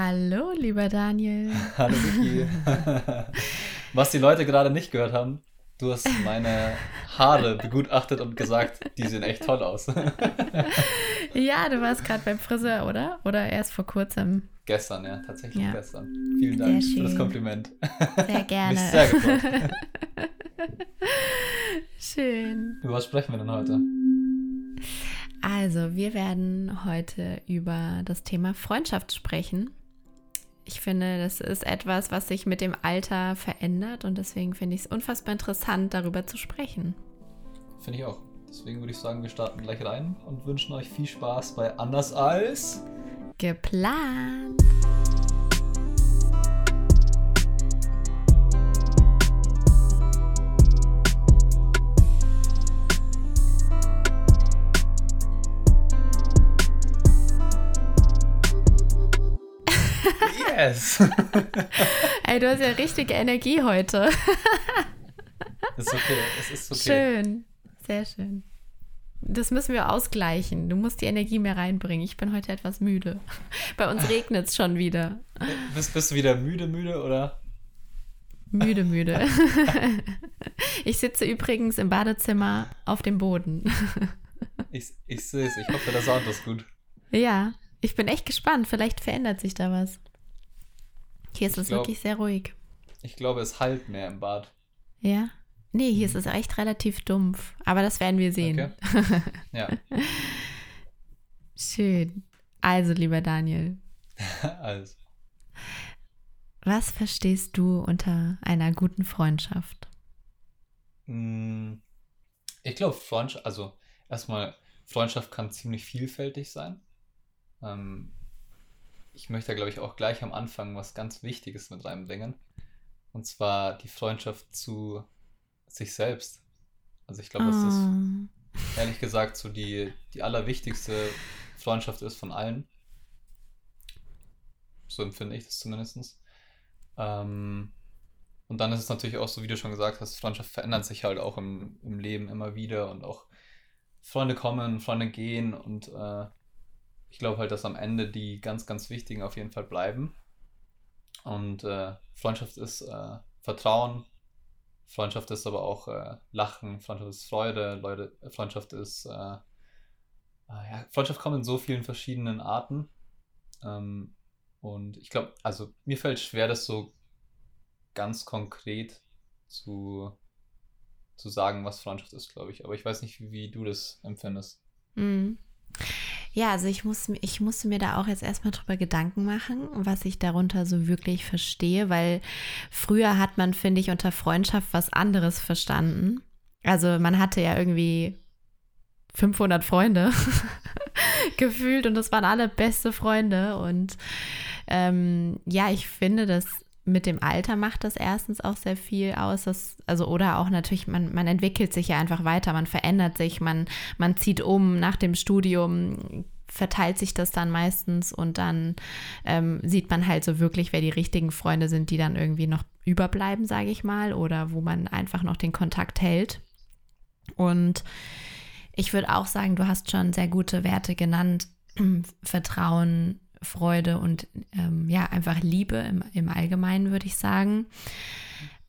Hallo, lieber Daniel. Hallo, Vicky. Was die Leute gerade nicht gehört haben, du hast meine Haare begutachtet und gesagt, die sehen echt toll aus. ja, du warst gerade beim Friseur, oder? Oder erst vor kurzem? Gestern, ja, tatsächlich ja. gestern. Vielen Dank für das Kompliment. Sehr gerne. Mich sehr gefreut. Schön. Über was sprechen wir denn heute? Also, wir werden heute über das Thema Freundschaft sprechen. Ich finde, das ist etwas, was sich mit dem Alter verändert und deswegen finde ich es unfassbar interessant, darüber zu sprechen. Finde ich auch. Deswegen würde ich sagen, wir starten gleich rein und wünschen euch viel Spaß bei Anders als geplant. Yes! Ey, du hast ja richtige Energie heute. ist okay, es ist okay. Schön, sehr schön. Das müssen wir ausgleichen. Du musst die Energie mehr reinbringen. Ich bin heute etwas müde. Bei uns regnet es schon wieder. Bist, bist du wieder müde, müde oder? Müde, müde. Ich sitze übrigens im Badezimmer auf dem Boden. Ich, ich sehe es. Ich hoffe, der Sound ist gut. Ja, ich bin echt gespannt. Vielleicht verändert sich da was. Hier ist ich es glaub, wirklich sehr ruhig. Ich glaube, es halt mehr im Bad. Ja? Nee, hier ist es echt relativ dumpf. Aber das werden wir sehen. Okay. Ja. Schön. Also, lieber Daniel. also. Was verstehst du unter einer guten Freundschaft? Hm, ich glaube, Freundschaft, also erstmal, Freundschaft kann ziemlich vielfältig sein. Ähm, ich möchte, glaube ich, auch gleich am Anfang was ganz Wichtiges mit reinbringen. Und zwar die Freundschaft zu sich selbst. Also ich glaube, dass das ah. ehrlich gesagt so die, die allerwichtigste Freundschaft ist von allen. So empfinde ich das zumindest. Ähm, und dann ist es natürlich auch so, wie du schon gesagt hast, Freundschaft verändert sich halt auch im, im Leben immer wieder und auch Freunde kommen, Freunde gehen und äh, ich glaube halt, dass am Ende die ganz, ganz wichtigen auf jeden Fall bleiben. Und äh, Freundschaft ist äh, Vertrauen, Freundschaft ist aber auch äh, Lachen, Freundschaft ist Freude, Leute, Freundschaft ist, äh, äh, ja, Freundschaft kommt in so vielen verschiedenen Arten. Ähm, und ich glaube, also mir fällt schwer, das so ganz konkret zu, zu sagen, was Freundschaft ist, glaube ich. Aber ich weiß nicht, wie, wie du das empfindest. Mhm. Ja, also ich, muss, ich musste mir da auch jetzt erstmal drüber Gedanken machen, was ich darunter so wirklich verstehe, weil früher hat man, finde ich, unter Freundschaft was anderes verstanden. Also man hatte ja irgendwie 500 Freunde gefühlt und das waren alle beste Freunde. Und ähm, ja, ich finde, dass mit dem Alter macht das erstens auch sehr viel aus. Dass, also, oder auch natürlich, man, man entwickelt sich ja einfach weiter, man verändert sich, man, man zieht um nach dem Studium, verteilt sich das dann meistens und dann ähm, sieht man halt so wirklich, wer die richtigen Freunde sind, die dann irgendwie noch überbleiben, sage ich mal, oder wo man einfach noch den Kontakt hält. Und ich würde auch sagen, du hast schon sehr gute Werte genannt. Vertrauen, Freude und ähm, ja, einfach Liebe im, im Allgemeinen, würde ich sagen.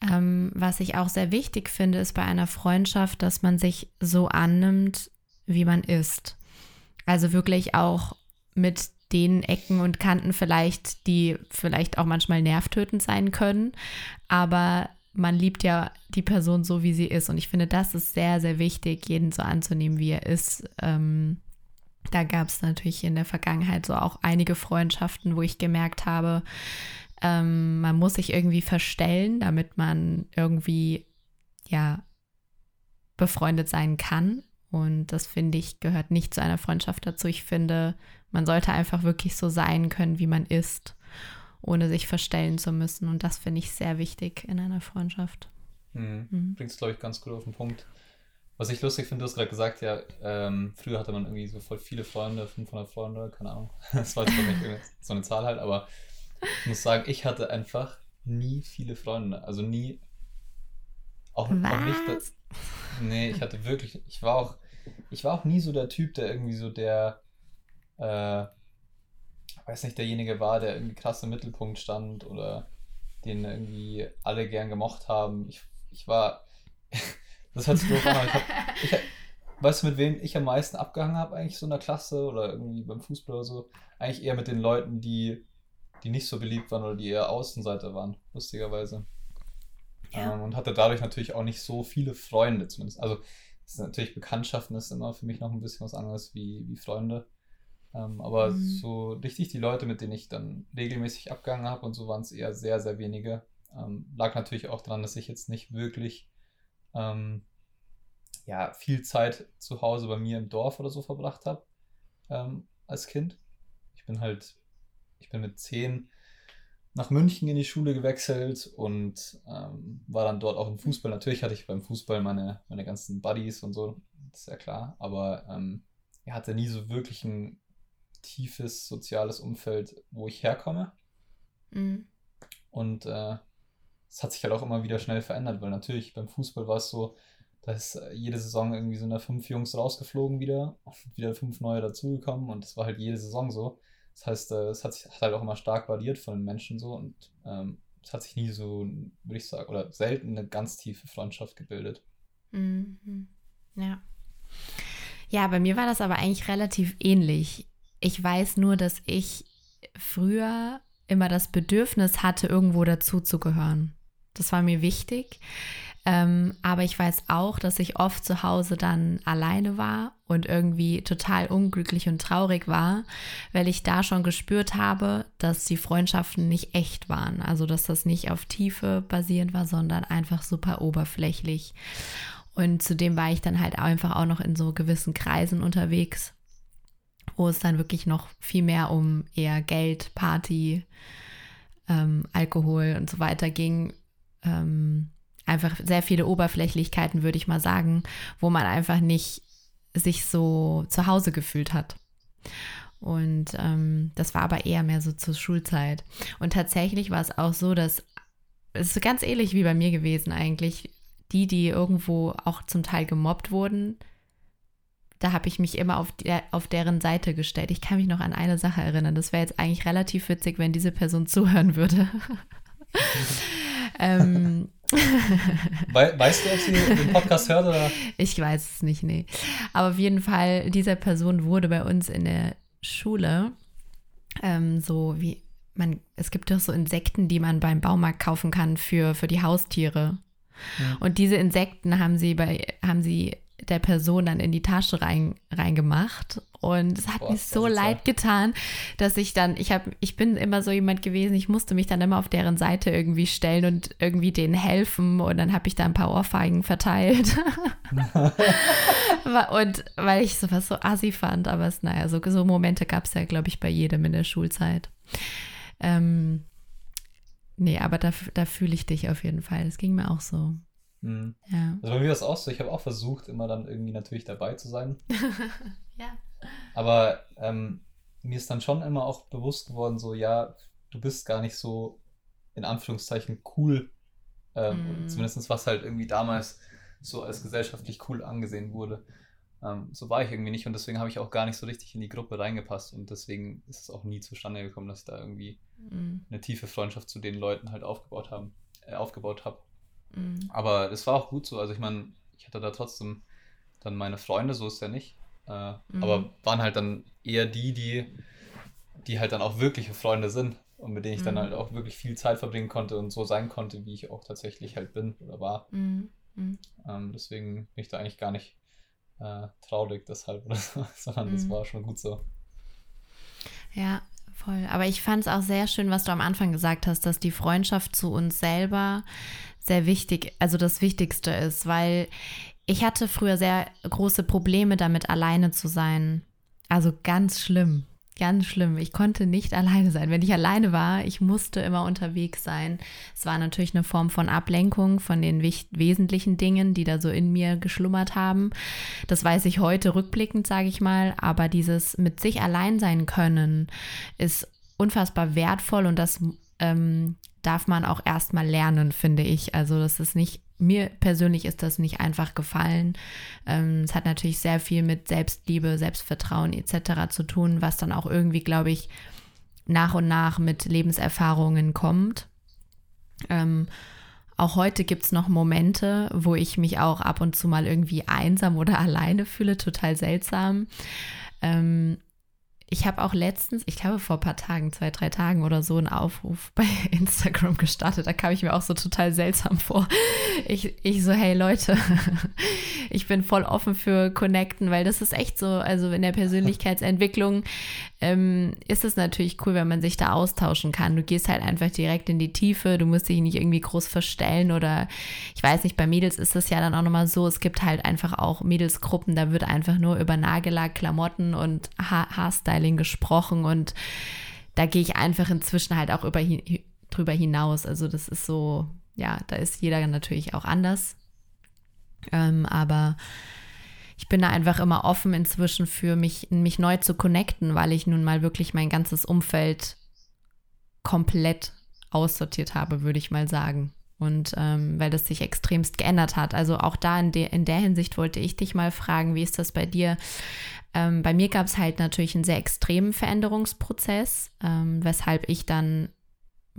Ähm, was ich auch sehr wichtig finde, ist bei einer Freundschaft, dass man sich so annimmt, wie man ist. Also wirklich auch mit den Ecken und Kanten vielleicht, die vielleicht auch manchmal nervtötend sein können, aber man liebt ja die Person so, wie sie ist. Und ich finde, das ist sehr, sehr wichtig, jeden so anzunehmen, wie er ist. Ähm, da gab es natürlich in der Vergangenheit so auch einige Freundschaften, wo ich gemerkt habe, ähm, man muss sich irgendwie verstellen, damit man irgendwie ja befreundet sein kann. Und das finde ich gehört nicht zu einer Freundschaft dazu. Ich finde, man sollte einfach wirklich so sein können, wie man ist, ohne sich verstellen zu müssen. Und das finde ich sehr wichtig in einer Freundschaft. Mhm. Mhm. Bringst, glaube ich, ganz gut auf den Punkt. Was ich lustig finde, du hast gerade gesagt, ja, ähm, früher hatte man irgendwie so voll viele Freunde, 500 Freunde, keine Ahnung. Das war jetzt nicht so eine Zahl halt, aber ich muss sagen, ich hatte einfach nie viele Freunde. Also nie. Auch, auch nicht. Das, nee, ich hatte wirklich. Ich war auch. Ich war auch nie so der Typ, der irgendwie so der. Äh, weiß nicht, derjenige war, der irgendwie krass im Mittelpunkt stand oder den irgendwie alle gern gemocht haben. Ich, ich war, das hat sich doof an, ich, hab, weißt du, mit wem ich am meisten abgehangen habe, eigentlich so in der Klasse oder irgendwie beim Fußball oder so? Eigentlich eher mit den Leuten, die, die nicht so beliebt waren oder die eher Außenseiter waren, lustigerweise. Ja. Ähm, und hatte dadurch natürlich auch nicht so viele Freunde, zumindest. Also, ist natürlich Bekanntschaften ist immer für mich noch ein bisschen was anderes wie, wie Freunde. Ähm, aber mhm. so richtig die Leute, mit denen ich dann regelmäßig abgegangen habe und so waren es eher sehr, sehr wenige. Ähm, lag natürlich auch daran, dass ich jetzt nicht wirklich ähm, ja, viel Zeit zu Hause bei mir im Dorf oder so verbracht habe ähm, als Kind. Ich bin halt, ich bin mit zehn nach München in die Schule gewechselt und ähm, war dann dort auch im Fußball. Natürlich hatte ich beim Fußball meine, meine ganzen Buddies und so, das ist ja klar, aber ähm, er hatte nie so wirklich ein tiefes soziales Umfeld, wo ich herkomme. Mhm. Und äh, es hat sich halt auch immer wieder schnell verändert, weil natürlich beim Fußball war es so, da ist äh, jede Saison irgendwie so eine fünf Jungs rausgeflogen wieder und wieder fünf neue dazugekommen und das war halt jede Saison so. Das heißt, äh, es hat sich hat halt auch immer stark variiert von den Menschen so und ähm, es hat sich nie so, würde ich sagen, oder selten eine ganz tiefe Freundschaft gebildet. Mhm. Ja. Ja, bei mir war das aber eigentlich relativ ähnlich. Ich weiß nur, dass ich früher immer das Bedürfnis hatte, irgendwo dazuzugehören. Das war mir wichtig. Ähm, aber ich weiß auch, dass ich oft zu Hause dann alleine war und irgendwie total unglücklich und traurig war, weil ich da schon gespürt habe, dass die Freundschaften nicht echt waren. Also dass das nicht auf Tiefe basierend war, sondern einfach super oberflächlich. Und zudem war ich dann halt einfach auch noch in so gewissen Kreisen unterwegs, wo es dann wirklich noch viel mehr um eher Geld, Party, ähm, Alkohol und so weiter ging. Ähm, einfach sehr viele Oberflächlichkeiten, würde ich mal sagen, wo man einfach nicht sich so zu Hause gefühlt hat. Und ähm, das war aber eher mehr so zur Schulzeit. Und tatsächlich war es auch so, dass es ist ganz ähnlich wie bei mir gewesen eigentlich. Die, die irgendwo auch zum Teil gemobbt wurden, da habe ich mich immer auf, der, auf deren Seite gestellt. Ich kann mich noch an eine Sache erinnern. Das wäre jetzt eigentlich relativ witzig, wenn diese Person zuhören würde. Ähm, We weißt du, ob sie den Podcast hört oder? Ich weiß es nicht, nee. Aber auf jeden Fall, dieser Person wurde bei uns in der Schule ähm, so wie man, es gibt doch so Insekten, die man beim Baumarkt kaufen kann für, für die Haustiere. Ja. Und diese Insekten haben sie bei, haben sie der Person dann in die Tasche rein, reingemacht. Und es hat Boah, mir so leid getan, dass ich dann, ich habe, ich bin immer so jemand gewesen, ich musste mich dann immer auf deren Seite irgendwie stellen und irgendwie denen helfen. Und dann habe ich da ein paar Ohrfeigen verteilt. und weil ich sowas so assi fand, aber es, naja, so, so Momente gab es ja, glaube ich, bei jedem in der Schulzeit. Ähm, nee, aber da, da fühle ich dich auf jeden Fall. Das ging mir auch so. Mhm. Ja. Also bei mir war es auch so, ich habe auch versucht, immer dann irgendwie natürlich dabei zu sein. ja. Aber ähm, mir ist dann schon immer auch bewusst geworden, so, ja, du bist gar nicht so in Anführungszeichen cool. Ähm, mm. Zumindest was halt irgendwie damals so als gesellschaftlich cool angesehen wurde. Ähm, so war ich irgendwie nicht und deswegen habe ich auch gar nicht so richtig in die Gruppe reingepasst und deswegen ist es auch nie zustande gekommen, dass ich da irgendwie mm. eine tiefe Freundschaft zu den Leuten halt aufgebaut haben, äh, aufgebaut habe. Mhm. Aber es war auch gut so. Also ich meine, ich hatte da trotzdem dann meine Freunde, so ist ja nicht. Äh, mhm. Aber waren halt dann eher die, die, die halt dann auch wirkliche Freunde sind und mit denen ich mhm. dann halt auch wirklich viel Zeit verbringen konnte und so sein konnte, wie ich auch tatsächlich halt bin oder war. Mhm. mhm. Ähm, deswegen bin ich da eigentlich gar nicht äh, traurig deshalb oder so, sondern das mhm. war schon gut so. Ja, voll. Aber ich fand es auch sehr schön, was du am Anfang gesagt hast, dass die Freundschaft zu uns selber sehr wichtig, also das Wichtigste ist, weil ich hatte früher sehr große Probleme damit, alleine zu sein. Also ganz schlimm, ganz schlimm. Ich konnte nicht alleine sein. Wenn ich alleine war, ich musste immer unterwegs sein. Es war natürlich eine Form von Ablenkung von den wesentlichen Dingen, die da so in mir geschlummert haben. Das weiß ich heute rückblickend, sage ich mal. Aber dieses mit sich allein sein können ist unfassbar wertvoll und das ähm, darf man auch erstmal lernen, finde ich. Also das ist nicht, mir persönlich ist das nicht einfach gefallen. Ähm, es hat natürlich sehr viel mit Selbstliebe, Selbstvertrauen etc. zu tun, was dann auch irgendwie, glaube ich, nach und nach mit Lebenserfahrungen kommt. Ähm, auch heute gibt es noch Momente, wo ich mich auch ab und zu mal irgendwie einsam oder alleine fühle, total seltsam. Ähm, ich habe auch letztens, ich glaube vor ein paar Tagen, zwei, drei Tagen oder so, einen Aufruf bei Instagram gestartet. Da kam ich mir auch so total seltsam vor. Ich, ich so, hey Leute, ich bin voll offen für Connecten, weil das ist echt so, also in der Persönlichkeitsentwicklung ähm, ist es natürlich cool, wenn man sich da austauschen kann. Du gehst halt einfach direkt in die Tiefe, du musst dich nicht irgendwie groß verstellen oder ich weiß nicht, bei Mädels ist es ja dann auch nochmal so, es gibt halt einfach auch Mädelsgruppen, da wird einfach nur über Nagellack, Klamotten und ha Haarstyling gesprochen und da gehe ich einfach inzwischen halt auch über, drüber hinaus. Also das ist so, ja, da ist jeder natürlich auch anders. Ähm, aber ich bin da einfach immer offen inzwischen für mich, mich neu zu connecten, weil ich nun mal wirklich mein ganzes Umfeld komplett aussortiert habe, würde ich mal sagen. Und ähm, weil das sich extremst geändert hat. Also auch da in, de in der Hinsicht wollte ich dich mal fragen, wie ist das bei dir? Ähm, bei mir gab es halt natürlich einen sehr extremen Veränderungsprozess, ähm, weshalb ich dann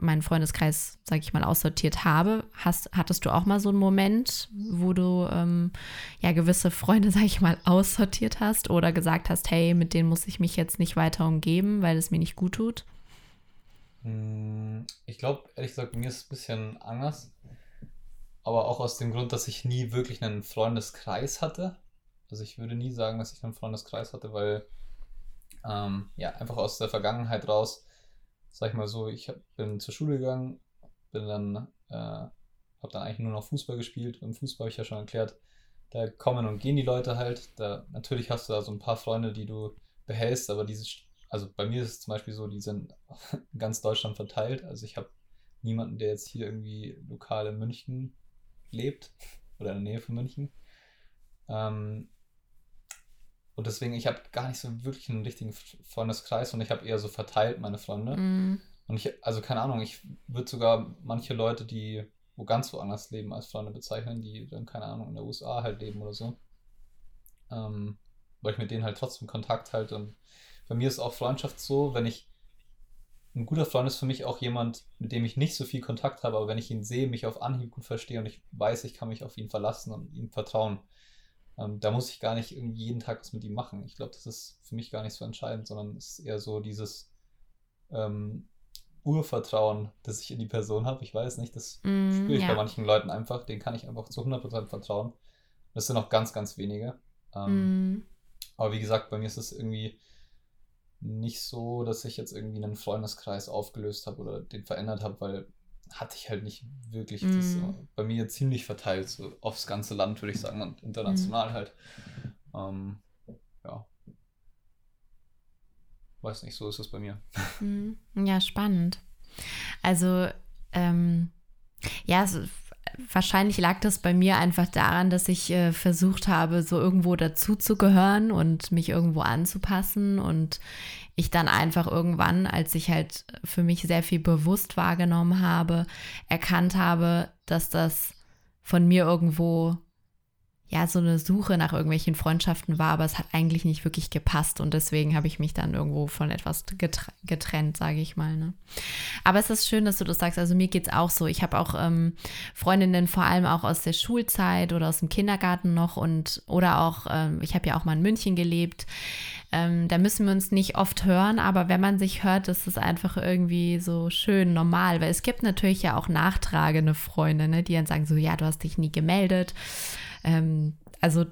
meinen Freundeskreis, sag ich mal, aussortiert habe. Hast, hattest du auch mal so einen Moment, wo du ähm, ja gewisse Freunde, sag ich mal, aussortiert hast oder gesagt hast, hey, mit denen muss ich mich jetzt nicht weiter umgeben, weil es mir nicht gut tut? Hm, ich glaube, ehrlich gesagt, mir ist es ein bisschen anders. Aber auch aus dem Grund, dass ich nie wirklich einen Freundeskreis hatte. Also ich würde nie sagen, dass ich einen Freundeskreis hatte, weil ähm, ja, einfach aus der Vergangenheit raus sag ich mal so, ich hab, bin zur Schule gegangen, bin dann, äh, habe dann eigentlich nur noch Fußball gespielt. Im Fußball habe ich ja schon erklärt, da kommen und gehen die Leute halt. Da, natürlich hast du da so ein paar Freunde, die du behältst, aber diese, also bei mir ist es zum Beispiel so, die sind in ganz Deutschland verteilt. Also ich habe niemanden, der jetzt hier irgendwie lokal in München lebt oder in der Nähe von München. Ähm, und deswegen, ich habe gar nicht so wirklich einen richtigen Freundeskreis und ich habe eher so verteilt meine Freunde. Mm. Und ich, also keine Ahnung, ich würde sogar manche Leute, die wo ganz woanders leben, als Freunde bezeichnen, die dann, keine Ahnung, in der USA halt leben oder so. Ähm, weil ich mit denen halt trotzdem Kontakt halte. Und bei mir ist auch Freundschaft so, wenn ich ein guter Freund ist für mich auch jemand, mit dem ich nicht so viel Kontakt habe, aber wenn ich ihn sehe, mich auf Anhieb gut verstehe und ich weiß, ich kann mich auf ihn verlassen und ihm vertrauen, ähm, da muss ich gar nicht irgendwie jeden Tag was mit ihm machen. Ich glaube, das ist für mich gar nicht so entscheidend, sondern es ist eher so dieses ähm, Urvertrauen, das ich in die Person habe. Ich weiß nicht, das mm, spüre ich ja. bei manchen Leuten einfach. Den kann ich einfach zu 100% vertrauen. Das sind auch ganz, ganz wenige. Ähm, mm. Aber wie gesagt, bei mir ist es irgendwie nicht so, dass ich jetzt irgendwie einen Freundeskreis aufgelöst habe oder den verändert habe, weil hatte ich halt nicht wirklich. Mm. Das mhm. bei mir ziemlich verteilt, so aufs ganze Land, würde ich sagen, und international mm. halt. Ähm, ja. Weiß nicht, so ist es bei mir. Mm. Ja, spannend. Also, ähm, ja, so, wahrscheinlich lag das bei mir einfach daran, dass ich äh, versucht habe, so irgendwo dazuzugehören und mich irgendwo anzupassen. Und ich dann einfach irgendwann, als ich halt für mich sehr viel bewusst wahrgenommen habe, erkannt habe, dass das von mir irgendwo ja so eine Suche nach irgendwelchen Freundschaften war, aber es hat eigentlich nicht wirklich gepasst und deswegen habe ich mich dann irgendwo von etwas getrennt, sage ich mal. Ne? Aber es ist schön, dass du das sagst. Also mir geht es auch so. Ich habe auch ähm, Freundinnen vor allem auch aus der Schulzeit oder aus dem Kindergarten noch und oder auch, ähm, ich habe ja auch mal in München gelebt. Ähm, da müssen wir uns nicht oft hören, aber wenn man sich hört, ist es einfach irgendwie so schön normal, weil es gibt natürlich ja auch nachtragende Freunde, ne, die dann sagen so, ja, du hast dich nie gemeldet. Ähm, also,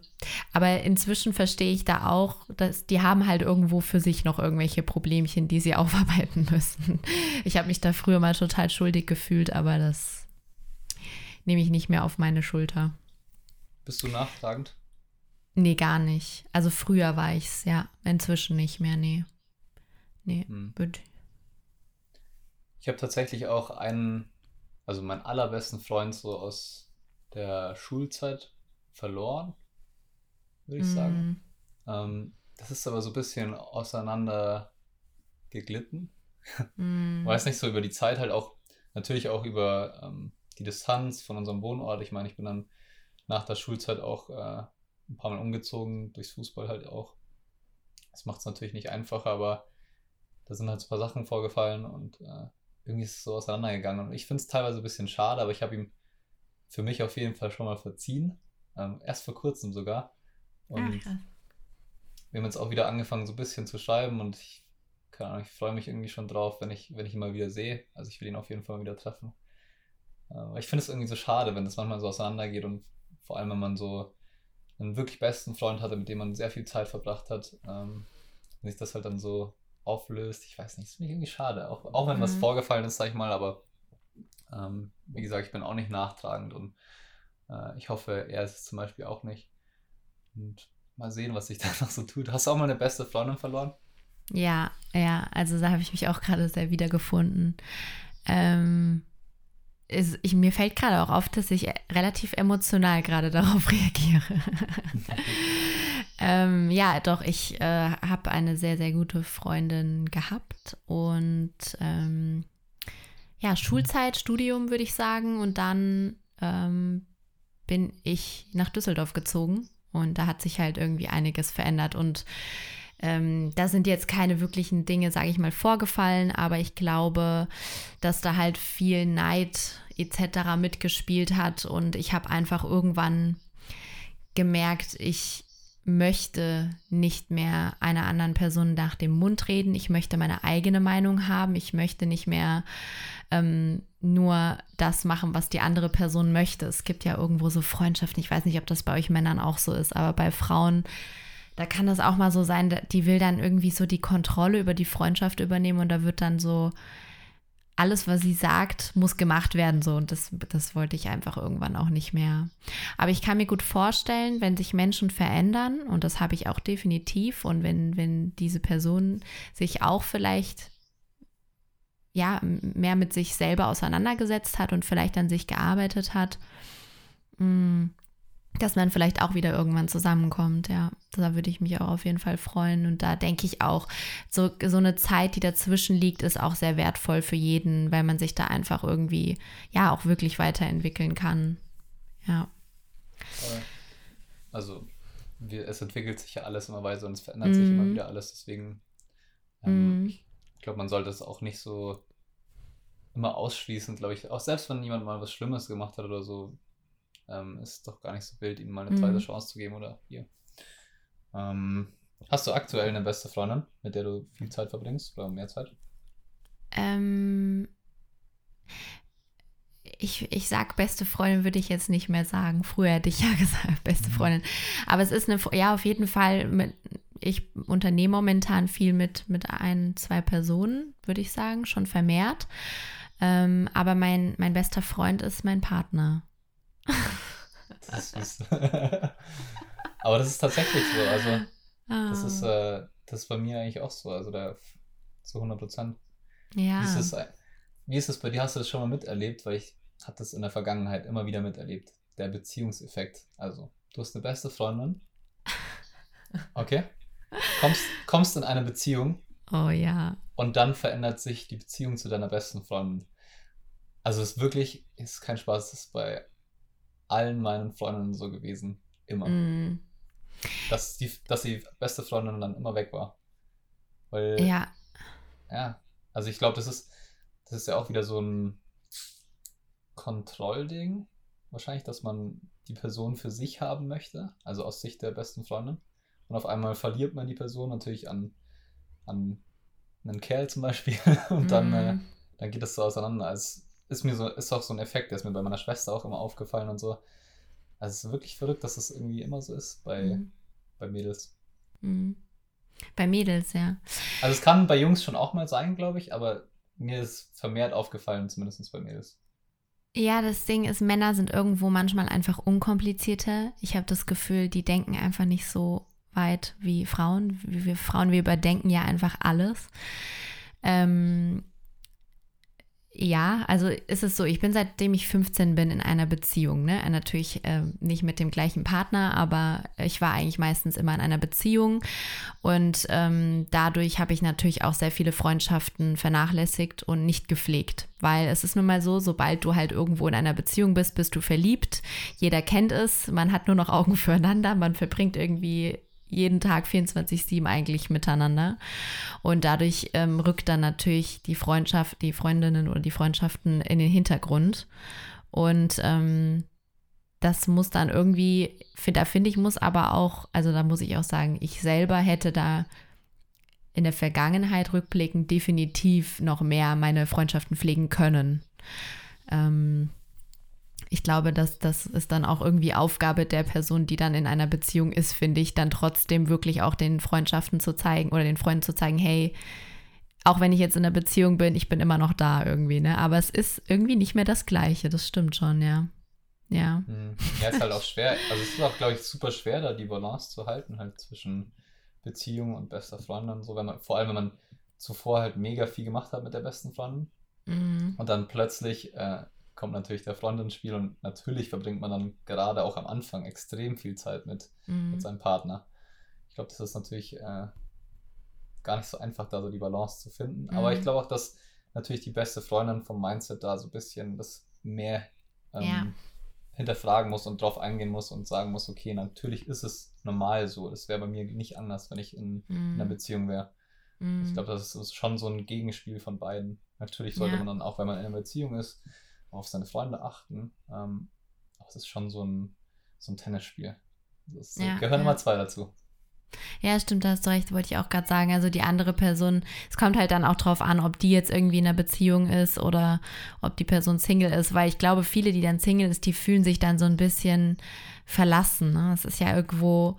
aber inzwischen verstehe ich da auch, dass die haben halt irgendwo für sich noch irgendwelche Problemchen, die sie aufarbeiten müssen. Ich habe mich da früher mal total schuldig gefühlt, aber das nehme ich nicht mehr auf meine Schulter. Bist du nachtragend? Nee, gar nicht. Also früher war ich es, ja. Inzwischen nicht mehr, nee. Nee, hm. Ich habe tatsächlich auch einen, also meinen allerbesten Freund so aus der Schulzeit verloren, würde ich mm. sagen. Ähm, das ist aber so ein bisschen auseinander geglitten. Mm. Weiß nicht, so über die Zeit halt auch, natürlich auch über ähm, die Distanz von unserem Wohnort. Ich meine, ich bin dann nach der Schulzeit auch äh, ein paar Mal umgezogen, durchs Fußball halt auch. Das macht es natürlich nicht einfacher, aber da sind halt so ein paar Sachen vorgefallen und äh, irgendwie ist es so auseinandergegangen. Und ich finde es teilweise ein bisschen schade, aber ich habe ihm für mich auf jeden Fall schon mal verziehen. Ähm, erst vor kurzem sogar. Und Ach, wir haben jetzt auch wieder angefangen, so ein bisschen zu schreiben und ich, keine Ahnung, ich freue mich irgendwie schon drauf, wenn ich, wenn ich ihn mal wieder sehe. Also ich will ihn auf jeden Fall mal wieder treffen. Äh, ich finde es irgendwie so schade, wenn das manchmal so auseinandergeht und vor allem, wenn man so einen wirklich besten Freund hatte, mit dem man sehr viel Zeit verbracht hat, ähm, sich das halt dann so auflöst. Ich weiß nicht, das finde ich irgendwie schade. Auch, auch wenn mhm. was vorgefallen ist, sag ich mal, aber ähm, wie gesagt, ich bin auch nicht nachtragend und äh, ich hoffe, er ist es zum Beispiel auch nicht. Und mal sehen, was sich da noch so tut. Hast du auch mal eine beste Freundin verloren? Ja, ja, also da habe ich mich auch gerade sehr wiedergefunden. Ähm, ist, ich, mir fällt gerade auch auf, dass ich relativ emotional gerade darauf reagiere. ähm, ja, doch, ich äh, habe eine sehr, sehr gute Freundin gehabt und ähm, ja, Schulzeit, Studium würde ich sagen und dann ähm, bin ich nach Düsseldorf gezogen und da hat sich halt irgendwie einiges verändert und ähm, da sind jetzt keine wirklichen Dinge, sage ich mal, vorgefallen, aber ich glaube, dass da halt viel Neid etc. mitgespielt hat und ich habe einfach irgendwann gemerkt, ich möchte nicht mehr einer anderen Person nach dem Mund reden. Ich möchte meine eigene Meinung haben. Ich möchte nicht mehr ähm, nur das machen, was die andere Person möchte. Es gibt ja irgendwo so Freundschaften. Ich weiß nicht, ob das bei euch Männern auch so ist, aber bei Frauen da kann das auch mal so sein, die will dann irgendwie so die Kontrolle über die Freundschaft übernehmen und da wird dann so alles, was sie sagt, muss gemacht werden so und das, das wollte ich einfach irgendwann auch nicht mehr. Aber ich kann mir gut vorstellen, wenn sich Menschen verändern und das habe ich auch definitiv und wenn, wenn diese Person sich auch vielleicht ja mehr mit sich selber auseinandergesetzt hat und vielleicht an sich gearbeitet hat, mm, dass man vielleicht auch wieder irgendwann zusammenkommt, ja. Da würde ich mich auch auf jeden Fall freuen. Und da denke ich auch, so, so eine Zeit, die dazwischen liegt, ist auch sehr wertvoll für jeden, weil man sich da einfach irgendwie, ja, auch wirklich weiterentwickeln kann. Ja. Also, wir, es entwickelt sich ja alles immer weiter und es verändert mm. sich immer mhm. wieder alles. Deswegen, ähm, mm. ich glaube, man sollte es auch nicht so immer ausschließen, glaube ich. Auch selbst wenn jemand mal was Schlimmes gemacht hat oder so, ähm, ist doch gar nicht so wild, ihm mal eine zweite mhm. Chance zu geben oder hier. Ähm, hast du aktuell eine beste Freundin, mit der du viel Zeit verbringst oder mehr Zeit? Ähm, ich, ich sag beste Freundin würde ich jetzt nicht mehr sagen. Früher hätte ich ja gesagt beste mhm. Freundin. Aber es ist eine, ja, auf jeden Fall mit, ich unternehme momentan viel mit, mit ein, zwei Personen, würde ich sagen, schon vermehrt. Ähm, aber mein, mein bester Freund ist mein Partner. Das ist Aber das ist tatsächlich so. Also, das ist, ah. äh, das ist bei mir eigentlich auch so. Also, da zu 100 Prozent. Ja. Wie ist, es, wie ist es bei dir? Hast du das schon mal miterlebt? Weil ich hatte das in der Vergangenheit immer wieder miterlebt. Der Beziehungseffekt. Also, du hast eine beste Freundin. Okay. Kommst, kommst in eine Beziehung. Oh ja. Und dann verändert sich die Beziehung zu deiner besten Freundin. Also es ist wirklich, ist kein Spaß, das ist bei allen meinen Freundinnen so gewesen. Immer. Mm. Dass, die, dass die beste Freundin dann immer weg war. Weil. Ja. Ja. Also ich glaube, das ist, das ist ja auch wieder so ein Kontrollding. Wahrscheinlich, dass man die Person für sich haben möchte. Also aus Sicht der besten Freundin. Und auf einmal verliert man die Person natürlich an, an einen Kerl zum Beispiel. Und dann, äh, dann geht das so auseinander. als ist mir so, ist auch so ein Effekt, der ist mir bei meiner Schwester auch immer aufgefallen und so. Also es ist wirklich verrückt, dass das irgendwie immer so ist bei, mhm. bei Mädels. Mhm. Bei Mädels, ja. Also es kann bei Jungs schon auch mal sein, glaube ich, aber mir ist vermehrt aufgefallen, zumindest bei Mädels. Ja, das Ding ist, Männer sind irgendwo manchmal einfach unkomplizierter. Ich habe das Gefühl, die denken einfach nicht so weit wie Frauen. Wir Frauen, wir überdenken ja einfach alles. Ähm, ja, also ist es so, ich bin seitdem ich 15 bin in einer Beziehung, ne? Natürlich äh, nicht mit dem gleichen Partner, aber ich war eigentlich meistens immer in einer Beziehung und ähm, dadurch habe ich natürlich auch sehr viele Freundschaften vernachlässigt und nicht gepflegt, weil es ist nun mal so, sobald du halt irgendwo in einer Beziehung bist, bist du verliebt, jeder kennt es, man hat nur noch Augen füreinander, man verbringt irgendwie jeden Tag 24-7 eigentlich miteinander. Und dadurch ähm, rückt dann natürlich die Freundschaft, die Freundinnen oder die Freundschaften in den Hintergrund. Und ähm, das muss dann irgendwie, da finde ich, muss aber auch, also da muss ich auch sagen, ich selber hätte da in der Vergangenheit rückblickend definitiv noch mehr meine Freundschaften pflegen können. Ähm, ich glaube, dass das ist dann auch irgendwie Aufgabe der Person, die dann in einer Beziehung ist, finde ich, dann trotzdem wirklich auch den Freundschaften zu zeigen oder den Freunden zu zeigen, hey, auch wenn ich jetzt in einer Beziehung bin, ich bin immer noch da irgendwie, ne? Aber es ist irgendwie nicht mehr das Gleiche, das stimmt schon, ja. Ja. Hm. Ja, ist halt auch schwer. Also es ist auch, glaube ich, super schwer, da die Balance zu halten, halt zwischen Beziehung und bester Freundin und so, wenn man, vor allem wenn man zuvor halt mega viel gemacht hat mit der besten Freundin. Mhm. Und dann plötzlich äh, kommt natürlich der Freund ins Spiel und natürlich verbringt man dann gerade auch am Anfang extrem viel Zeit mit, mhm. mit seinem Partner. Ich glaube, das ist natürlich äh, gar nicht so einfach, da so die Balance zu finden. Mhm. Aber ich glaube auch, dass natürlich die beste Freundin vom Mindset da so ein bisschen das mehr ähm, ja. hinterfragen muss und drauf eingehen muss und sagen muss, okay, natürlich ist es normal so. Das wäre bei mir nicht anders, wenn ich in, mhm. in einer mhm. Beziehung wäre. Ich mhm. glaube, das ist schon so ein Gegenspiel von beiden. Natürlich sollte ja. man dann auch, wenn man in einer Beziehung ist, auf seine Freunde achten. Ähm, aber es ist schon so ein, so ein Tennisspiel. Es ja, gehören ja. immer zwei dazu. Ja, stimmt, da hast du recht, wollte ich auch gerade sagen. Also die andere Person, es kommt halt dann auch drauf an, ob die jetzt irgendwie in einer Beziehung ist oder ob die Person Single ist, weil ich glaube, viele, die dann Single ist, die fühlen sich dann so ein bisschen verlassen. Ne? Es ist ja irgendwo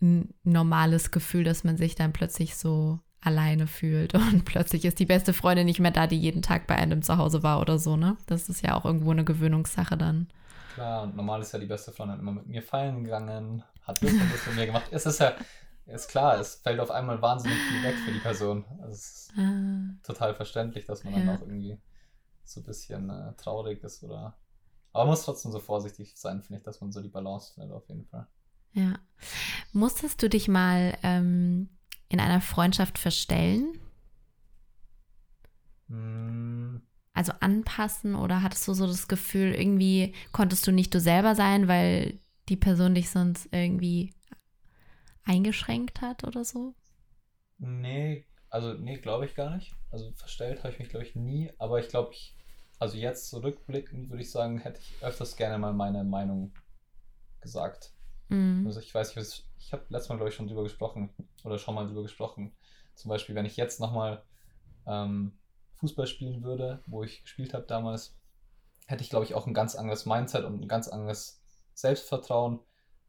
ein normales Gefühl, dass man sich dann plötzlich so alleine fühlt und plötzlich ist die beste Freundin nicht mehr da, die jeden Tag bei einem zu Hause war oder so, ne? Das ist ja auch irgendwo eine Gewöhnungssache dann. Klar, und normal ist ja die beste Freundin immer mit mir feiern gegangen, hat das und das mit mir gemacht. Es ist ja, ist klar, es fällt auf einmal wahnsinnig viel weg für die Person. Also es ist ah. total verständlich, dass man ja. dann auch irgendwie so ein bisschen äh, traurig ist oder. Aber man muss trotzdem so vorsichtig sein, finde ich, dass man so die Balance findet, auf jeden Fall. Ja. Musstest du dich mal ähm, in einer Freundschaft verstellen? Mm. Also anpassen oder hattest du so das Gefühl, irgendwie konntest du nicht du selber sein, weil die Person dich sonst irgendwie eingeschränkt hat oder so? Nee, also nee, glaube ich gar nicht. Also verstellt habe ich mich, glaube ich, nie. Aber ich glaube, ich, also jetzt zurückblickend würde ich sagen, hätte ich öfters gerne mal meine Meinung gesagt. Mhm. Also ich weiß nicht, ich habe letztes Mal, glaube ich, schon drüber gesprochen oder schon mal drüber gesprochen. Zum Beispiel, wenn ich jetzt nochmal ähm, Fußball spielen würde, wo ich gespielt habe damals, hätte ich, glaube ich, auch ein ganz anderes Mindset und ein ganz anderes Selbstvertrauen,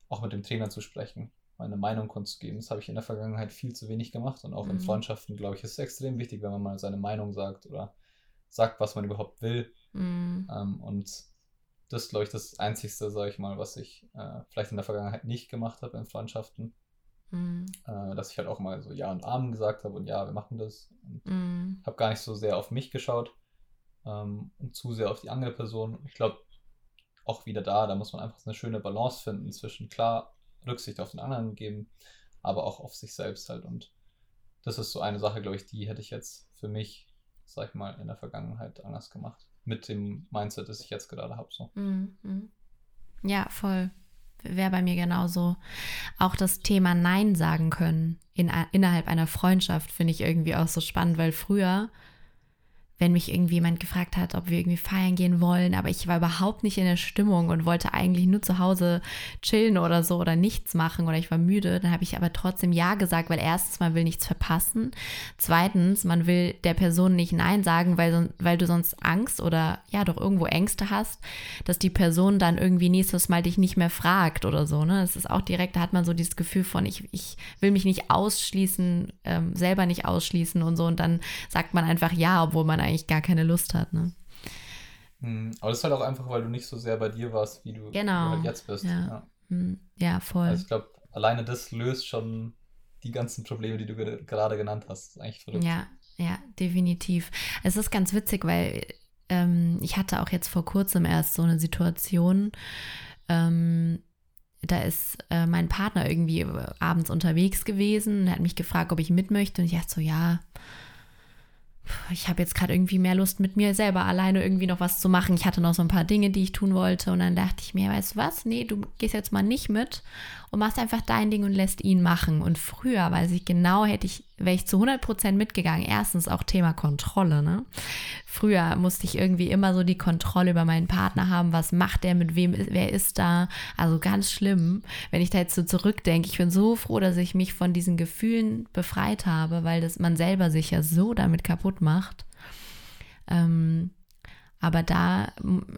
auch mit dem Trainer zu sprechen, meine Meinung kundzugeben. Das habe ich in der Vergangenheit viel zu wenig gemacht und auch mhm. in Freundschaften, glaube ich, ist es extrem wichtig, wenn man mal seine Meinung sagt oder sagt, was man überhaupt will. Mhm. Ähm, und das ist, glaube ich, das Einzigste, sage ich mal, was ich äh, vielleicht in der Vergangenheit nicht gemacht habe in Freundschaften. Mhm. Äh, dass ich halt auch mal so Ja und Amen gesagt habe und ja, wir machen das. Und mhm. habe gar nicht so sehr auf mich geschaut ähm, und zu sehr auf die andere Person. Ich glaube, auch wieder da, da muss man einfach eine schöne Balance finden zwischen klar Rücksicht auf den anderen geben, aber auch auf sich selbst halt. Und das ist so eine Sache, glaube ich, die hätte ich jetzt für mich, sag ich mal, in der Vergangenheit anders gemacht mit dem Mindset, das ich jetzt gerade habe. So. Mhm. Ja, voll. Wäre bei mir genauso. Auch das Thema Nein sagen können in, innerhalb einer Freundschaft finde ich irgendwie auch so spannend, weil früher wenn mich irgendwie jemand gefragt hat, ob wir irgendwie feiern gehen wollen, aber ich war überhaupt nicht in der Stimmung und wollte eigentlich nur zu Hause chillen oder so oder nichts machen oder ich war müde, dann habe ich aber trotzdem Ja gesagt, weil erstens, man will nichts verpassen, zweitens, man will der Person nicht Nein sagen, weil, weil du sonst Angst oder ja doch irgendwo Ängste hast, dass die Person dann irgendwie nächstes Mal dich nicht mehr fragt oder so. Ne? Das ist auch direkt, da hat man so dieses Gefühl von, ich, ich will mich nicht ausschließen, ähm, selber nicht ausschließen und so und dann sagt man einfach Ja, obwohl man eigentlich eigentlich gar keine Lust hat. Ne? Hm, aber das ist halt auch einfach, weil du nicht so sehr bei dir warst, wie du, genau. halt jetzt bist. Ja, ja. Hm, ja voll. Also ich glaube, alleine das löst schon die ganzen Probleme, die du gerade genannt hast. Das ist eigentlich verrückt. Ja, ja, definitiv. Es ist ganz witzig, weil ähm, ich hatte auch jetzt vor kurzem erst so eine Situation, ähm, da ist äh, mein Partner irgendwie abends unterwegs gewesen und hat mich gefragt, ob ich mit möchte. Und ich dachte so, ja, ich habe jetzt gerade irgendwie mehr Lust, mit mir selber alleine irgendwie noch was zu machen. Ich hatte noch so ein paar Dinge, die ich tun wollte. Und dann dachte ich mir, weißt du was? Nee, du gehst jetzt mal nicht mit und machst einfach dein Ding und lässt ihn machen. Und früher, weiß ich genau, hätte ich, wäre ich zu 100 Prozent mitgegangen. Erstens auch Thema Kontrolle, ne? Früher musste ich irgendwie immer so die Kontrolle über meinen Partner haben. Was macht der, mit wem, wer ist da? Also ganz schlimm. Wenn ich da jetzt so zurückdenke, ich bin so froh, dass ich mich von diesen Gefühlen befreit habe, weil das man selber sich ja so damit kaputt macht. Ähm, aber da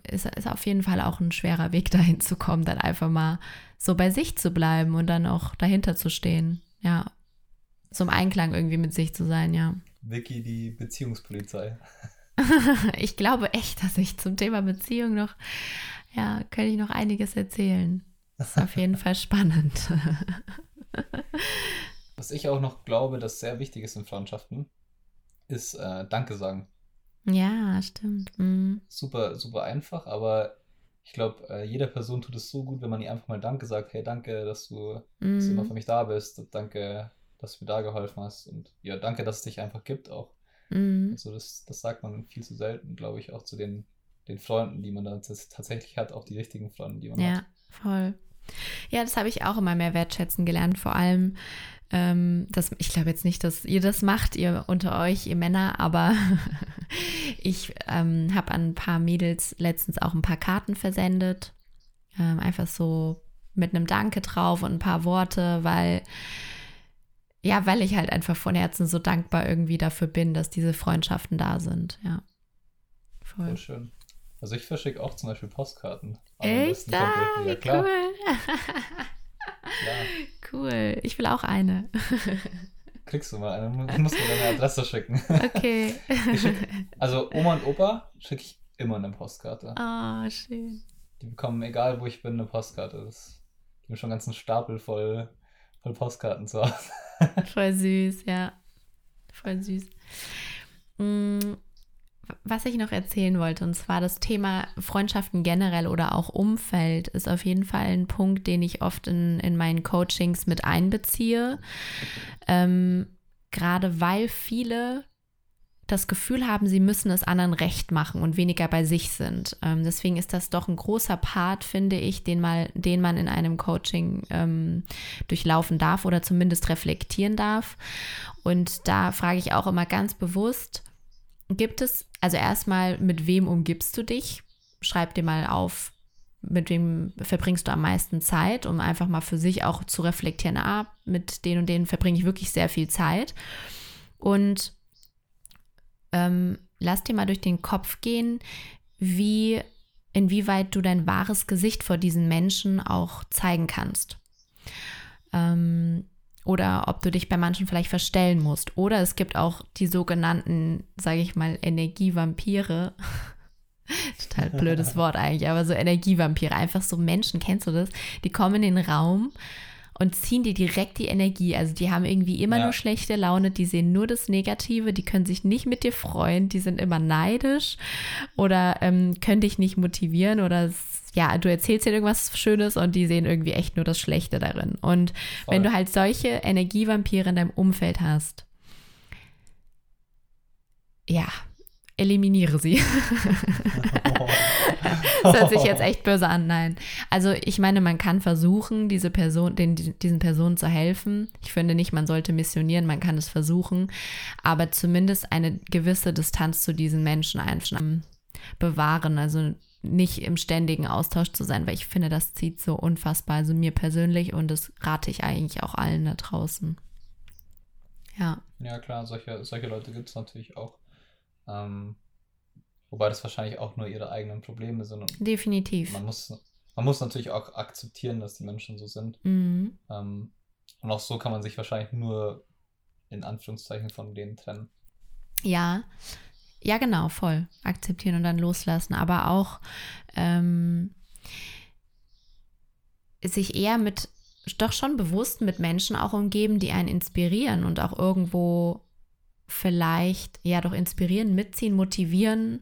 ist, ist auf jeden Fall auch ein schwerer Weg dahin zu kommen, dann einfach mal so bei sich zu bleiben und dann auch dahinter zu stehen. Ja. Zum Einklang irgendwie mit sich zu sein, ja. Vicky, die Beziehungspolizei. ich glaube echt, dass ich zum Thema Beziehung noch, ja, könnte ich noch einiges erzählen. Das ist auf jeden Fall spannend. Was ich auch noch glaube, das sehr wichtig ist in Freundschaften, ist äh, Danke sagen. Ja, stimmt. Mhm. Super, super einfach, aber ich glaube, äh, jeder Person tut es so gut, wenn man ihr einfach mal Danke sagt. Hey, danke, dass du, mhm. dass du immer für mich da bist. Danke, dass du mir da geholfen hast. Und ja, danke, dass es dich einfach gibt auch. Mhm. Also das, das sagt man viel zu selten, glaube ich, auch zu den, den Freunden, die man dann tatsächlich hat, auch die richtigen Freunde, die man ja, hat. Ja, voll. Ja, das habe ich auch immer mehr wertschätzen gelernt. Vor allem, ähm, das, ich glaube jetzt nicht, dass ihr das macht, ihr unter euch, ihr Männer, aber ich ähm, habe an ein paar Mädels letztens auch ein paar Karten versendet. Ähm, einfach so mit einem Danke drauf und ein paar Worte, weil ja, weil ich halt einfach von Herzen so dankbar irgendwie dafür bin, dass diese Freundschaften da sind. Ja. Voll, Voll schön. Also ich verschicke auch zum Beispiel Postkarten. Echt? Ah, ja, klar. Cool. Cool. Ich will auch eine. Kriegst du mal eine. Du musst mir deine Adresse schicken. Okay. Schick, also Oma und Opa schicke ich immer eine Postkarte. Ah, oh, schön. Die bekommen, egal wo ich bin, eine Postkarte. Das, die haben schon einen ganzen Stapel voll, voll Postkarten zu Hause. Voll süß, ja. Voll süß. Mm, was ich noch erzählen wollte, und zwar das Thema Freundschaften generell oder auch Umfeld, ist auf jeden Fall ein Punkt, den ich oft in, in meinen Coachings mit einbeziehe. Ähm, gerade weil viele das Gefühl haben, sie müssen es anderen recht machen und weniger bei sich sind. Ähm, deswegen ist das doch ein großer Part, finde ich, den, mal, den man in einem Coaching ähm, durchlaufen darf oder zumindest reflektieren darf. Und da frage ich auch immer ganz bewusst, gibt es, also erstmal, mit wem umgibst du dich? Schreib dir mal auf, mit wem verbringst du am meisten Zeit, um einfach mal für sich auch zu reflektieren, ah, mit denen und denen verbringe ich wirklich sehr viel Zeit. Und ähm, lass dir mal durch den Kopf gehen, wie, inwieweit du dein wahres Gesicht vor diesen Menschen auch zeigen kannst. Ähm, oder ob du dich bei manchen vielleicht verstellen musst. Oder es gibt auch die sogenannten, sage ich mal, Energievampire. Total blödes Wort eigentlich, aber so Energievampire, einfach so Menschen, kennst du das? Die kommen in den Raum und ziehen dir direkt die Energie. Also die haben irgendwie immer ja. nur schlechte Laune, die sehen nur das Negative, die können sich nicht mit dir freuen, die sind immer neidisch oder ähm, können dich nicht motivieren oder ja, du erzählst dir irgendwas Schönes und die sehen irgendwie echt nur das Schlechte darin. Und Voll. wenn du halt solche Energievampire in deinem Umfeld hast, ja, eliminiere sie. das hört sich jetzt echt böse an, nein. Also ich meine, man kann versuchen, diese Person, den, diesen Personen zu helfen. Ich finde nicht, man sollte missionieren, man kann es versuchen, aber zumindest eine gewisse Distanz zu diesen Menschen einschneiden, bewahren. Also nicht im ständigen Austausch zu sein, weil ich finde, das zieht so unfassbar, also mir persönlich und das rate ich eigentlich auch allen da draußen. Ja. Ja, klar, solche, solche Leute gibt es natürlich auch. Ähm, wobei das wahrscheinlich auch nur ihre eigenen Probleme sind. Definitiv. Man muss, man muss natürlich auch akzeptieren, dass die Menschen so sind. Mhm. Ähm, und auch so kann man sich wahrscheinlich nur in Anführungszeichen von denen trennen. Ja, ja, genau, voll. Akzeptieren und dann loslassen. Aber auch ähm, sich eher mit, doch schon bewusst mit Menschen auch umgeben, die einen inspirieren und auch irgendwo vielleicht, ja, doch inspirieren, mitziehen, motivieren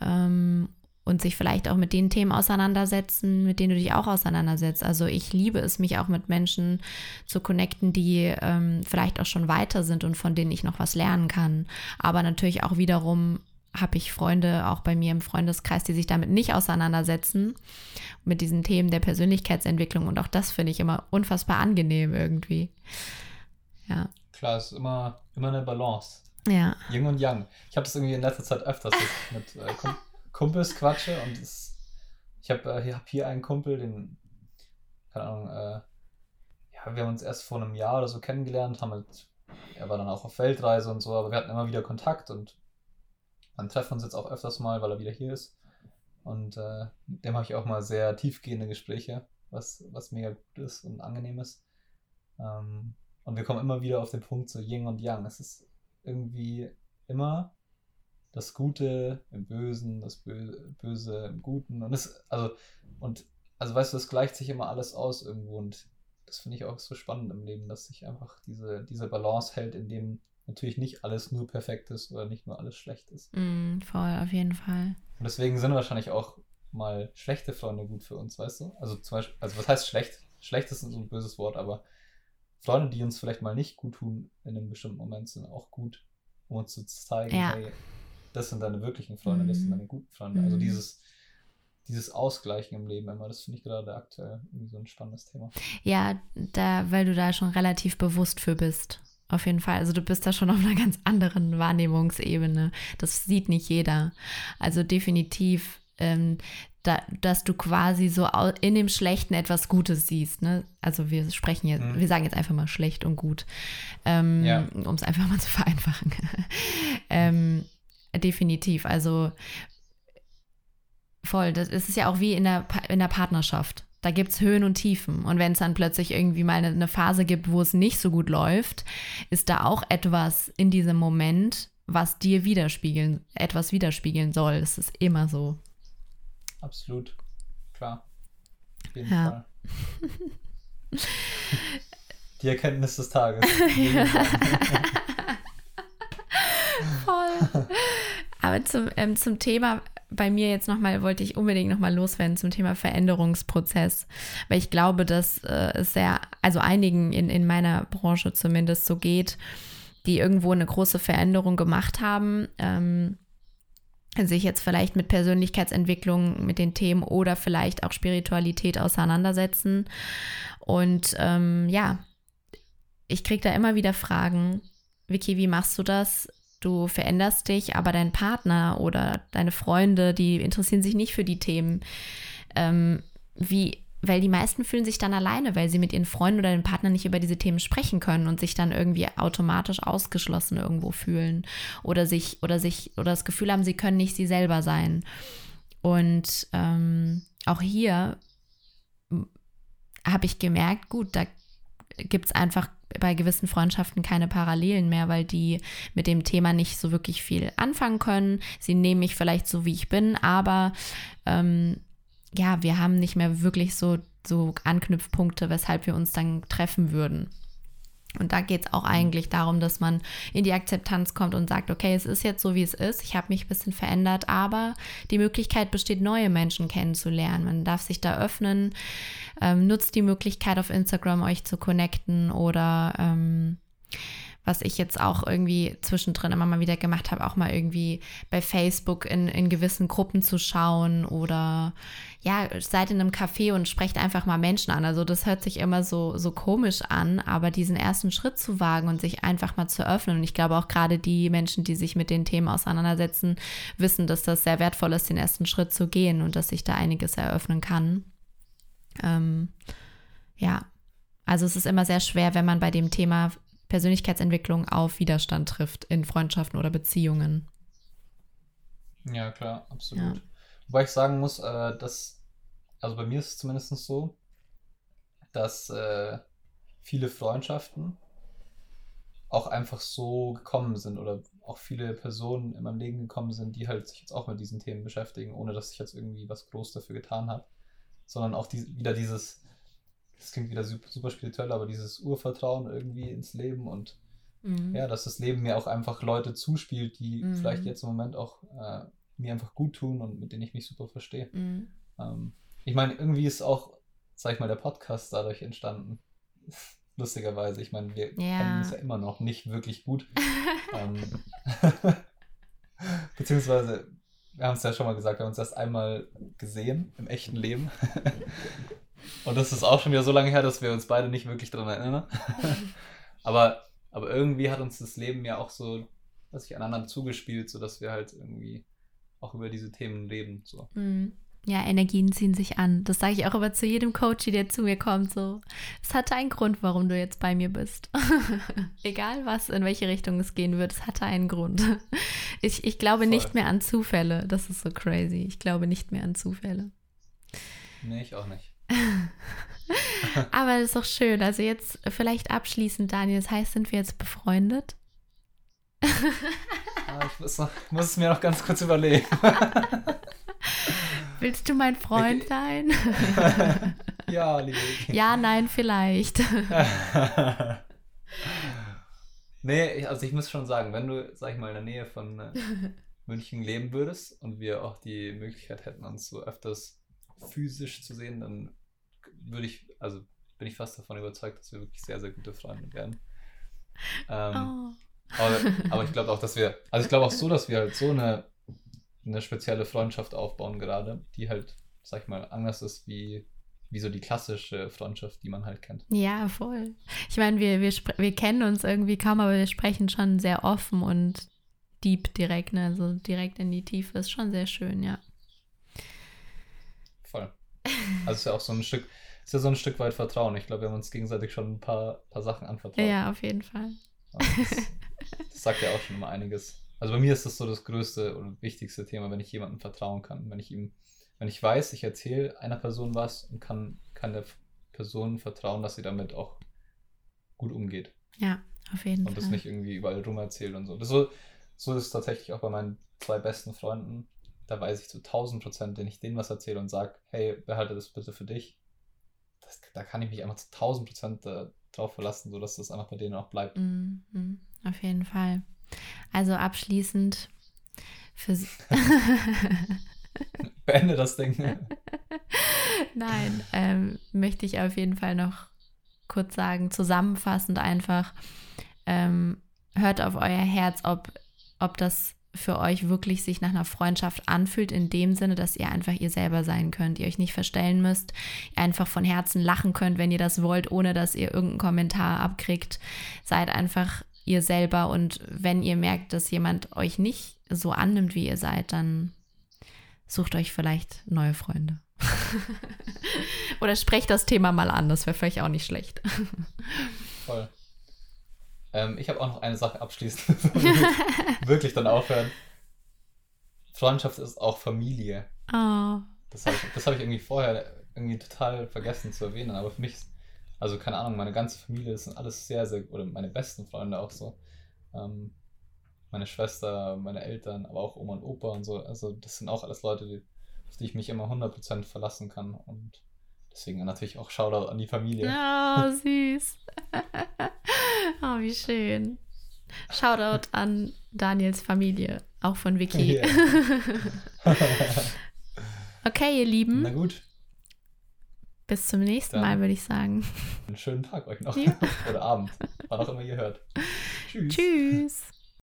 ähm, und sich vielleicht auch mit den Themen auseinandersetzen, mit denen du dich auch auseinandersetzt. Also ich liebe es, mich auch mit Menschen zu connecten, die ähm, vielleicht auch schon weiter sind und von denen ich noch was lernen kann. Aber natürlich auch wiederum habe ich Freunde auch bei mir im Freundeskreis, die sich damit nicht auseinandersetzen, mit diesen Themen der Persönlichkeitsentwicklung. Und auch das finde ich immer unfassbar angenehm irgendwie. Ja. Klar, es ist immer, immer eine Balance. Ja. Yin und Yang. Ich habe das irgendwie in letzter Zeit öfters mit äh, Kumpels quatsche und es, ich habe äh, hab hier einen Kumpel, den, keine Ahnung, äh, ja, wir haben uns erst vor einem Jahr oder so kennengelernt, haben halt, er war dann auch auf Weltreise und so, aber wir hatten immer wieder Kontakt und dann treffen uns jetzt auch öfters mal, weil er wieder hier ist. Und äh, mit dem habe ich auch mal sehr tiefgehende Gespräche, was, was mega gut ist und angenehm ist. Ähm, und wir kommen immer wieder auf den Punkt so Yin und Yang. Es ist irgendwie immer das Gute im Bösen, das Böse im Guten. Und es, also, und, also weißt du, das gleicht sich immer alles aus irgendwo und das finde ich auch so spannend im Leben, dass sich einfach diese, diese Balance hält, in dem natürlich nicht alles nur perfekt ist oder nicht nur alles schlecht ist. Mm, voll, auf jeden Fall. Und deswegen sind wahrscheinlich auch mal schlechte Freunde gut für uns, weißt du? Also zum Beispiel, also was heißt schlecht? Schlecht ist so ein böses Wort, aber Freunde, die uns vielleicht mal nicht gut tun in einem bestimmten Moment, sind auch gut, um uns zu zeigen, ja. hey, das sind deine wirklichen Freunde, mhm. das sind mhm. deine guten Freunde. Also mhm. Also dieses, dieses Ausgleichen im Leben immer, das finde ich gerade aktuell irgendwie so ein spannendes Thema. Ja, da, weil du da schon relativ bewusst für bist. Auf jeden Fall. Also du bist da schon auf einer ganz anderen Wahrnehmungsebene. Das sieht nicht jeder. Also definitiv ähm, da, dass du quasi so in dem Schlechten etwas Gutes siehst. Ne? Also wir sprechen jetzt, mhm. wir sagen jetzt einfach mal schlecht und gut, ähm, ja. um es einfach mal zu vereinfachen. ähm, definitiv. Also voll. Das ist ja auch wie in der, in der Partnerschaft. Da gibt es Höhen und Tiefen. Und wenn es dann plötzlich irgendwie mal eine, eine Phase gibt, wo es nicht so gut läuft, ist da auch etwas in diesem Moment, was dir widerspiegeln, etwas widerspiegeln soll. Das ist immer so. Absolut. Klar. Auf jeden ja. Fall. Die Erkenntnis des Tages. Voll. Aber zum, ähm, zum Thema, bei mir jetzt nochmal, wollte ich unbedingt nochmal loswerden zum Thema Veränderungsprozess, weil ich glaube, dass äh, es sehr, also einigen in, in meiner Branche zumindest so geht, die irgendwo eine große Veränderung gemacht haben. Ähm, sich jetzt vielleicht mit Persönlichkeitsentwicklung, mit den Themen oder vielleicht auch Spiritualität auseinandersetzen. Und ähm, ja, ich kriege da immer wieder Fragen, Vicky, wie machst du das? Du veränderst dich, aber dein Partner oder deine Freunde, die interessieren sich nicht für die Themen. Ähm, wie weil die meisten fühlen sich dann alleine, weil sie mit ihren Freunden oder den Partnern nicht über diese Themen sprechen können und sich dann irgendwie automatisch ausgeschlossen irgendwo fühlen oder sich oder sich oder das Gefühl haben, sie können nicht sie selber sein. Und ähm, auch hier habe ich gemerkt, gut, da gibt es einfach bei gewissen Freundschaften keine Parallelen mehr, weil die mit dem Thema nicht so wirklich viel anfangen können. Sie nehmen mich vielleicht so, wie ich bin, aber ähm, ja, wir haben nicht mehr wirklich so, so Anknüpfpunkte, weshalb wir uns dann treffen würden. Und da geht es auch eigentlich darum, dass man in die Akzeptanz kommt und sagt, okay, es ist jetzt so, wie es ist, ich habe mich ein bisschen verändert, aber die Möglichkeit besteht, neue Menschen kennenzulernen. Man darf sich da öffnen, ähm, nutzt die Möglichkeit auf Instagram euch zu connecten oder ähm, was ich jetzt auch irgendwie zwischendrin immer mal wieder gemacht habe, auch mal irgendwie bei Facebook in, in gewissen Gruppen zu schauen oder ja, seid in einem Café und sprecht einfach mal Menschen an. Also das hört sich immer so, so komisch an, aber diesen ersten Schritt zu wagen und sich einfach mal zu öffnen. Und ich glaube auch gerade die Menschen, die sich mit den Themen auseinandersetzen, wissen, dass das sehr wertvoll ist, den ersten Schritt zu gehen und dass sich da einiges eröffnen kann. Ähm, ja, also es ist immer sehr schwer, wenn man bei dem Thema Persönlichkeitsentwicklung auf Widerstand trifft in Freundschaften oder Beziehungen. Ja, klar, absolut. Ja. Wobei ich sagen muss, äh, dass, also bei mir ist es zumindest so, dass äh, viele Freundschaften auch einfach so gekommen sind oder auch viele Personen in meinem Leben gekommen sind, die halt sich jetzt auch mit diesen Themen beschäftigen, ohne dass ich jetzt irgendwie was groß dafür getan habe, sondern auch die, wieder dieses das klingt wieder super, super spirituell, aber dieses Urvertrauen irgendwie ins Leben und mhm. ja, dass das Leben mir auch einfach Leute zuspielt, die mhm. vielleicht jetzt im Moment auch äh, mir einfach gut tun und mit denen ich mich super verstehe. Mhm. Ähm, ich meine, irgendwie ist auch, sag ich mal, der Podcast dadurch entstanden. Lustigerweise. Ich meine, wir Ja. kennen uns ja immer noch nicht wirklich gut. ähm, beziehungsweise, wir haben es ja schon mal gesagt, wir haben uns erst einmal gesehen im echten Leben. Und das ist auch schon wieder so lange her, dass wir uns beide nicht wirklich daran erinnern. aber, aber irgendwie hat uns das Leben ja auch so, was ich aneinander zugespielt, sodass wir halt irgendwie auch über diese Themen reden. So. Mhm. Ja, Energien ziehen sich an. Das sage ich auch aber zu jedem Coach, der zu mir kommt. So, es hatte einen Grund, warum du jetzt bei mir bist. Egal was, in welche Richtung es gehen wird, es hatte einen Grund. Ich, ich glaube Voll. nicht mehr an Zufälle. Das ist so crazy. Ich glaube nicht mehr an Zufälle. Nee, ich auch nicht. Aber das ist doch schön. Also jetzt vielleicht abschließend, Daniel. Das heißt, sind wir jetzt befreundet? Ah, ich muss, noch, muss es mir noch ganz kurz überlegen. Willst du mein Freund sein? ja, liebe. ja, nein, vielleicht. nee, also ich muss schon sagen, wenn du, sag ich mal, in der Nähe von äh, München leben würdest und wir auch die Möglichkeit hätten, uns so öfters physisch zu sehen, dann würde ich, also bin ich fast davon überzeugt, dass wir wirklich sehr, sehr gute Freunde werden. Ähm, Oh. aber, aber ich glaube auch, dass wir, also ich glaube auch so, dass wir halt so eine, eine spezielle Freundschaft aufbauen gerade, die halt, sag ich mal, anders ist wie, wie so die klassische Freundschaft, die man halt kennt. Ja, voll. Ich meine, wir, wir, wir kennen uns irgendwie kaum, aber wir sprechen schon sehr offen und deep direkt, ne? Also direkt in die Tiefe. Ist schon sehr schön, ja. Voll. Also es ist ja auch so ein Stück, ist ja so ein Stück weit Vertrauen. Ich glaube, wir haben uns gegenseitig schon ein paar, paar Sachen anvertraut. Ja, auf jeden Fall. Das, das sagt ja auch schon immer einiges. Also bei mir ist das so das größte und wichtigste Thema, wenn ich jemandem vertrauen kann. Wenn ich ihm, wenn ich weiß, ich erzähle einer Person was und kann, kann der Person vertrauen, dass sie damit auch gut umgeht Ja, auf jeden und das Fall. nicht irgendwie überall rum erzählt und so. Das so. So ist es tatsächlich auch bei meinen zwei besten Freunden. Da weiß ich zu 1000 Prozent, wenn ich denen was erzähle und sage, hey, behalte das bitte für dich. Das, da kann ich mich einfach zu 1000 Prozent drauf verlassen, sodass das einfach bei denen auch bleibt. Mhm, mhm, auf jeden Fall. Also abschließend für Beende das Ding. Nein, ähm, möchte ich auf jeden Fall noch kurz sagen, zusammenfassend einfach, ähm, hört auf euer Herz, ob, ob das für euch wirklich sich nach einer Freundschaft anfühlt, in dem Sinne, dass ihr einfach ihr selber sein könnt, ihr euch nicht verstellen müsst, ihr einfach von Herzen lachen könnt, wenn ihr das wollt, ohne dass ihr irgendeinen Kommentar abkriegt. Seid einfach ihr selber und wenn ihr merkt, dass jemand euch nicht so annimmt, wie ihr seid, dann sucht euch vielleicht neue Freunde. Oder sprecht das Thema mal an, das wäre vielleicht auch nicht schlecht. Voll. Ähm, ich habe auch noch eine Sache abschließend, wirklich dann aufhören. Freundschaft ist auch Familie. Oh, Das habe ich, das hab ich irgendwie vorher irgendwie total vergessen zu erwähnen. Aber für mich, ist- also keine Ahnung, meine ganze Familie, das sind alles sehr, sehr, oder meine besten Freunde auch so. Ähm, meine Schwester, meine Eltern, aber auch Oma und Opa und so. Also das sind auch alles Leute, die, auf die ich mich immer 100% verlassen kann. Und deswegen natürlich auch Shoutout an die Familie. oh süß. oh, wie schön. Shoutout an Daniels Familie, auch von Vicky. Ja. Okay, ihr Lieben, Na gut, bis zum nächsten Dann- Mal, würde ich sagen. einen schönen Tag euch noch. Ja. Oder Abend, wann auch immer ihr hört. Tschüss. Tschüss.